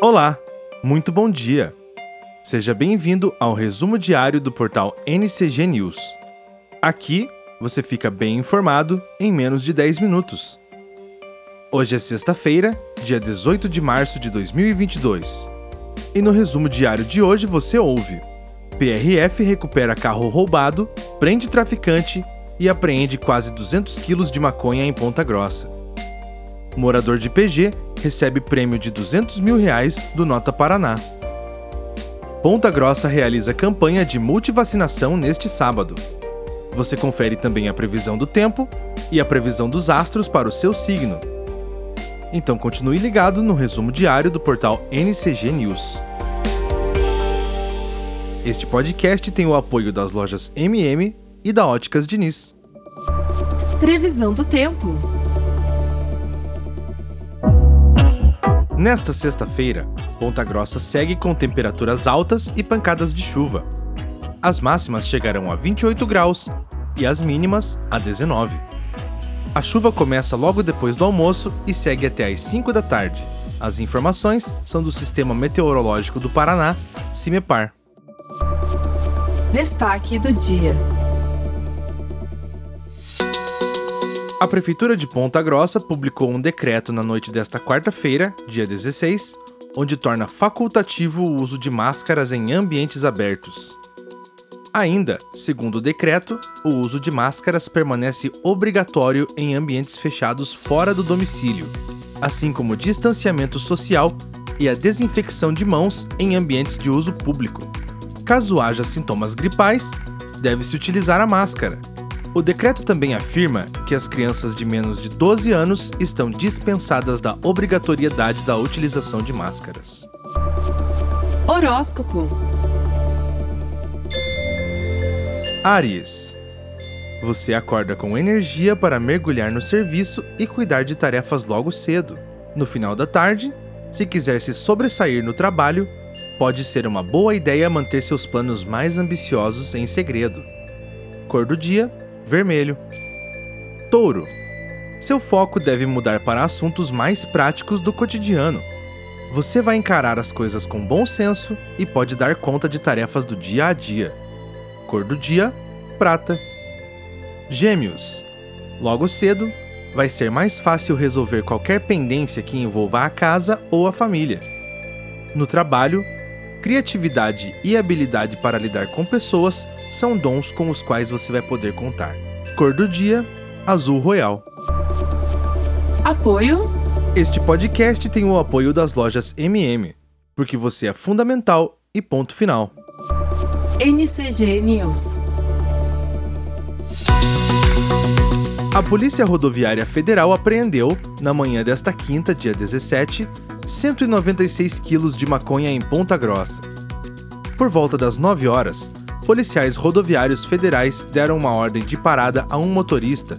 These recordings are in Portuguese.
Olá, muito bom dia. Seja bem-vindo ao resumo diário do portal NCG News. Aqui você fica bem informado em menos de 10 minutos. Hoje é sexta-feira, dia 18 de março de 2022. E no resumo diário de hoje você ouve: PRF recupera carro roubado, prende traficante e apreende quase 200 quilos de maconha em Ponta Grossa. Morador de PG recebe prêmio de 200 mil reais do Nota Paraná. Ponta Grossa realiza campanha de multivacinação neste sábado. Você confere também a previsão do tempo e a previsão dos astros para o seu signo. Então continue ligado no resumo diário do portal NCG News. Este podcast tem o apoio das lojas MM e da Óticas Diniz. Previsão do tempo. Nesta sexta-feira, Ponta Grossa segue com temperaturas altas e pancadas de chuva. As máximas chegarão a 28 graus e as mínimas a 19. A chuva começa logo depois do almoço e segue até às 5 da tarde. As informações são do Sistema Meteorológico do Paraná, CIMEPAR. Destaque do dia. A Prefeitura de Ponta Grossa publicou um decreto na noite desta quarta-feira, dia 16, onde torna facultativo o uso de máscaras em ambientes abertos. Ainda, segundo o decreto, o uso de máscaras permanece obrigatório em ambientes fechados fora do domicílio, assim como o distanciamento social e a desinfecção de mãos em ambientes de uso público. Caso haja sintomas gripais, deve-se utilizar a máscara, o decreto também afirma que as crianças de menos de 12 anos estão dispensadas da obrigatoriedade da utilização de máscaras. Horóscopo. Aries. Você acorda com energia para mergulhar no serviço e cuidar de tarefas logo cedo. No final da tarde, se quiser se sobressair no trabalho, pode ser uma boa ideia manter seus planos mais ambiciosos em segredo. Cor do dia: vermelho. Touro. Seu foco deve mudar para assuntos mais práticos do cotidiano. Você vai encarar as coisas com bom senso e pode dar conta de tarefas do dia a dia. Cor do dia: prata. Gêmeos. Logo cedo, vai ser mais fácil resolver qualquer pendência que envolva a casa ou a família. No trabalho, criatividade e habilidade para lidar com pessoas são dons com os quais você vai poder contar. Cor do dia: azul royal. Apoio. Este podcast tem o apoio das lojas MM, porque você é fundamental e ponto final. NCG News. A Polícia Rodoviária Federal apreendeu, na manhã desta quinta, dia 17, 196 quilos de maconha em Ponta Grossa. Por volta das 9 horas, policiais rodoviários federais deram uma ordem de parada a um motorista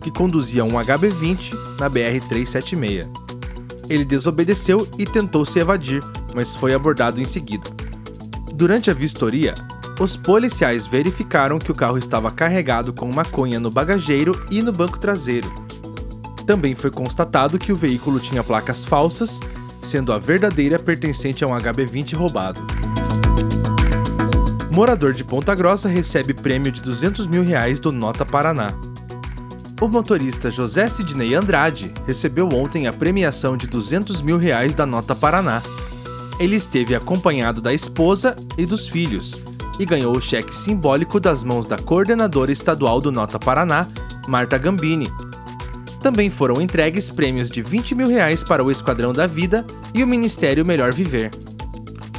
que conduzia um HB20 na BR-376. Ele desobedeceu e tentou se evadir, mas foi abordado em seguida. Durante a vistoria, os policiais verificaram que o carro estava carregado com maconha no bagageiro e no banco traseiro. Também foi constatado que o veículo tinha placas falsas, sendo a verdadeira pertencente a um HB20 roubado. Morador de Ponta Grossa recebe prêmio de 200 mil reais do Nota Paraná. O motorista José Sidney Andrade recebeu ontem a premiação de 200 mil reais da Nota Paraná. Ele esteve acompanhado da esposa e dos filhos e ganhou o cheque simbólico das mãos da coordenadora estadual do Nota Paraná, Marta Gambini. Também foram entregues prêmios de 20 mil reais para o Esquadrão da Vida e o Ministério Melhor Viver.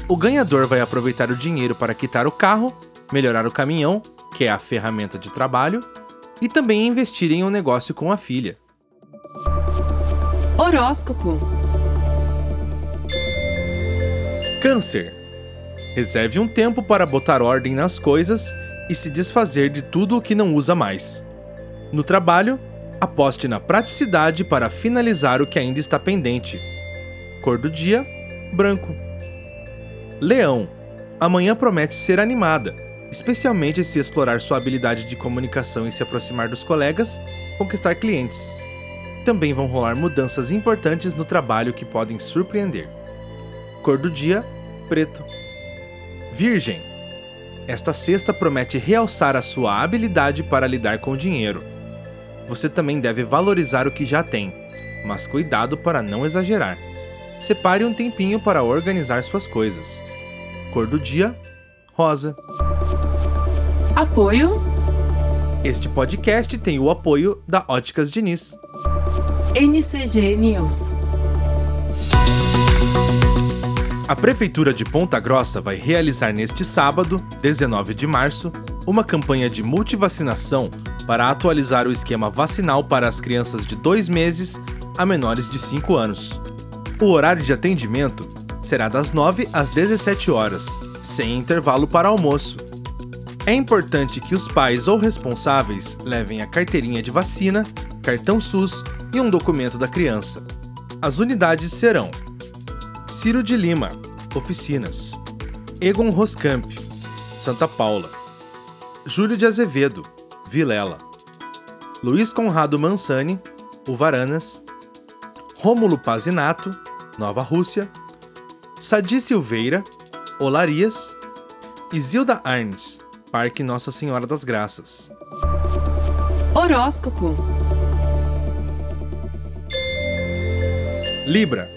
O ganhador vai aproveitar o dinheiro para quitar o carro, melhorar o caminhão, que é a ferramenta de trabalho, e também investir em um negócio com a filha. Horóscopo. Câncer. Reserve um tempo para botar ordem nas coisas e se desfazer de tudo o que não usa mais. No trabalho, aposte na praticidade para finalizar o que ainda está pendente. Cor do dia: branco. Leão. Amanhã promete ser animada, especialmente se explorar sua habilidade de comunicação e se aproximar dos colegas, conquistar clientes. Também vão rolar mudanças importantes no trabalho que podem surpreender. Cor do dia: preto. Virgem. Esta cesta promete realçar a sua habilidade para lidar com o dinheiro. Você também deve valorizar o que já tem, mas cuidado para não exagerar. Separe um tempinho para organizar suas coisas. Cor do dia: rosa. Apoio Este podcast tem o apoio da Óticas Diniz. NCG News. A Prefeitura de Ponta Grossa vai realizar neste sábado, 19 de março, uma campanha de multivacinação para atualizar o esquema vacinal para as crianças de 2 meses a menores de 5 anos. O horário de atendimento será das 9 às 17 horas, sem intervalo para almoço. É importante que os pais ou responsáveis levem a carteirinha de vacina, cartão SUS e um documento da criança. As unidades serão Ciro de Lima, Oficinas. Egon Roscamp, Santa Paula. Júlio de Azevedo, Vilela. Luiz Conrado Mansani, Uvaranas. Rômulo Pazinato, Nova Rússia. Sadi Silveira, Olarias. Isilda Arnes, Parque Nossa Senhora das Graças. Horóscopo Libra.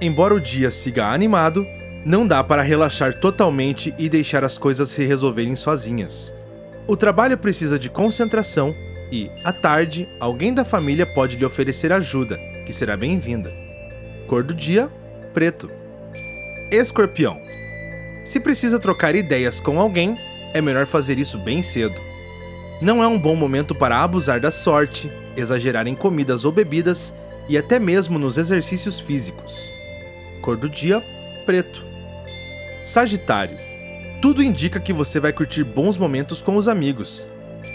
Embora o dia siga animado, não dá para relaxar totalmente e deixar as coisas se resolverem sozinhas. O trabalho precisa de concentração e, à tarde, alguém da família pode lhe oferecer ajuda, que será bem-vinda. Cor do dia: preto. Escorpião. Se precisa trocar ideias com alguém, é melhor fazer isso bem cedo. Não é um bom momento para abusar da sorte, exagerar em comidas ou bebidas e até mesmo nos exercícios físicos. Cor do dia: preto. Sagitário. Tudo indica que você vai curtir bons momentos com os amigos.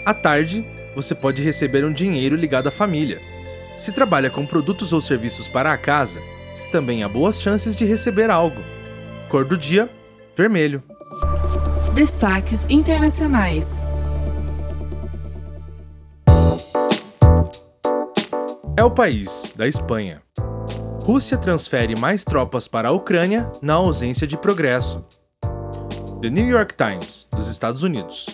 À tarde, você pode receber um dinheiro ligado à família. Se trabalha com produtos ou serviços para a casa, também há boas chances de receber algo. Cor do dia: vermelho. Destaques Internacionais É o país da Espanha. Rússia transfere mais tropas para a Ucrânia na ausência de progresso. The New York Times, dos Estados Unidos.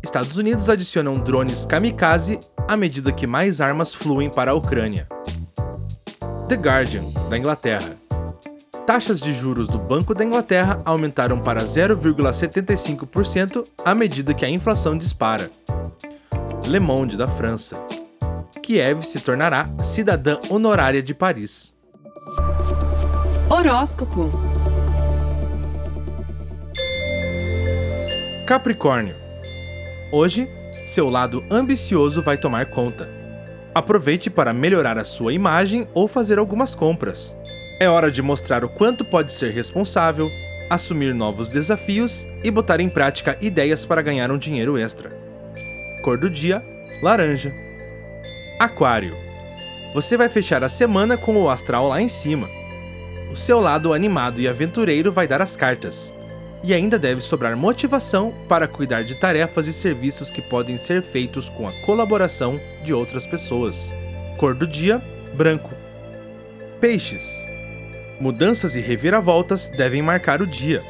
Estados Unidos adicionam drones kamikaze à medida que mais armas fluem para a Ucrânia. The Guardian, da Inglaterra. Taxas de juros do Banco da Inglaterra aumentaram para 0,75% à medida que a inflação dispara. Le Monde, da França. Kiev se tornará cidadã honorária de Paris. Horóscopo Capricórnio. Hoje, seu lado ambicioso vai tomar conta. Aproveite para melhorar a sua imagem ou fazer algumas compras. É hora de mostrar o quanto pode ser responsável, assumir novos desafios e botar em prática ideias para ganhar um dinheiro extra. Cor do dia: laranja. Aquário. Você vai fechar a semana com o astral lá em cima. O seu lado animado e aventureiro vai dar as cartas. E ainda deve sobrar motivação para cuidar de tarefas e serviços que podem ser feitos com a colaboração de outras pessoas. Cor do dia: branco. Peixes. Mudanças e reviravoltas devem marcar o dia.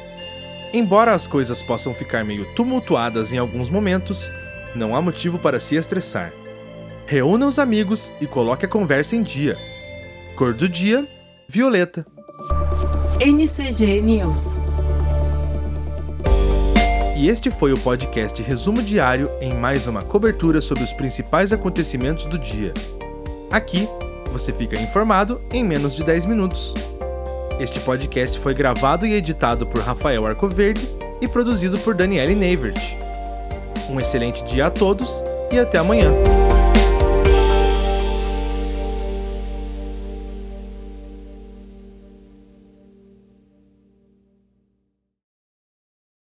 Embora as coisas possam ficar meio tumultuadas em alguns momentos, não há motivo para se estressar. Reúna os amigos e coloque a conversa em dia. Cor do dia: violeta. NCG News. E este foi o podcast Resumo Diário em mais uma cobertura sobre os principais acontecimentos do dia. Aqui, você fica informado em menos de 10 minutos. Este podcast foi gravado e editado por Rafael Arcoverde e produzido por Daniele Neivert. Um excelente dia a todos e até amanhã.